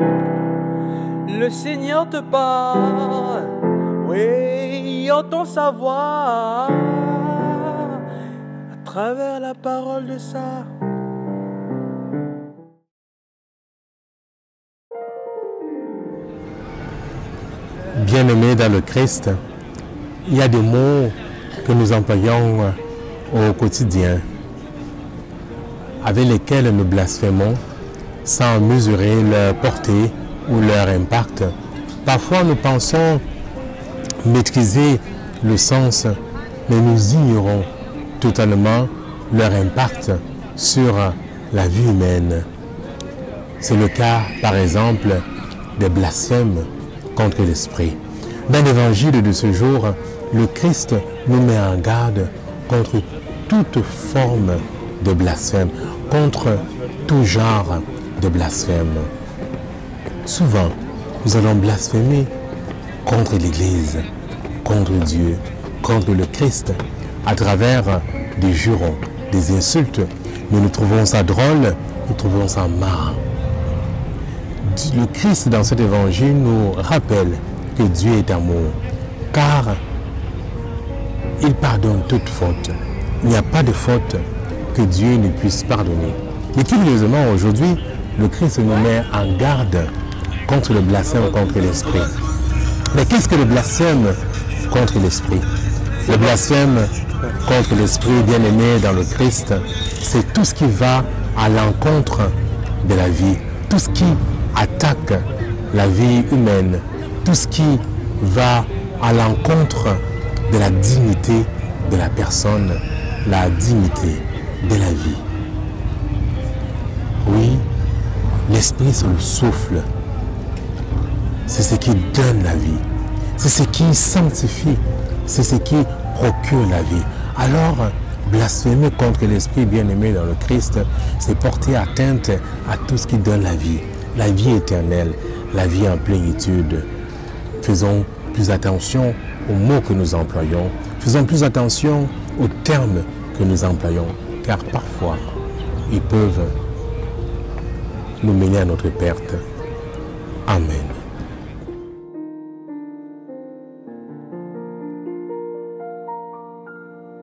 Le Seigneur te parle, oui, entend sa voix à travers la parole de ça. Bien-aimés dans le Christ, il y a des mots que nous employons au quotidien, avec lesquels nous blasphémons sans mesurer leur portée ou leur impact. Parfois nous pensons maîtriser le sens, mais nous ignorons totalement leur impact sur la vie humaine. C'est le cas, par exemple, des blasphèmes contre l'esprit. Dans l'évangile de ce jour, le Christ nous met en garde contre toute forme de blasphème, contre tout genre de blasphème. Souvent, nous allons blasphémer contre l'Église, contre Dieu, contre le Christ, à travers des jurons, des insultes. Nous nous trouvons ça drôle, nous trouvons ça marrant. Le Christ dans cet évangile nous rappelle que Dieu est amour, car il pardonne toute faute. Il n'y a pas de faute que Dieu ne puisse pardonner. Et curieusement, aujourd'hui, le Christ nous met en garde contre le blasphème contre l'esprit. Mais qu'est-ce que le blasphème contre l'esprit? Le blasphème contre l'esprit bien-aimé dans le Christ, c'est tout ce qui va à l'encontre de la vie, tout ce qui attaque la vie humaine, tout ce qui va à l'encontre de la dignité de la personne, la dignité de la vie. L'esprit, c'est le souffle. C'est ce qui donne la vie. C'est ce qui sanctifie. C'est ce qui procure la vie. Alors, blasphémer contre l'esprit bien-aimé dans le Christ, c'est porter atteinte à tout ce qui donne la vie. La vie éternelle, la vie en plénitude. Faisons plus attention aux mots que nous employons. Faisons plus attention aux termes que nous employons, car parfois, ils peuvent no меня nos liberta. Amém.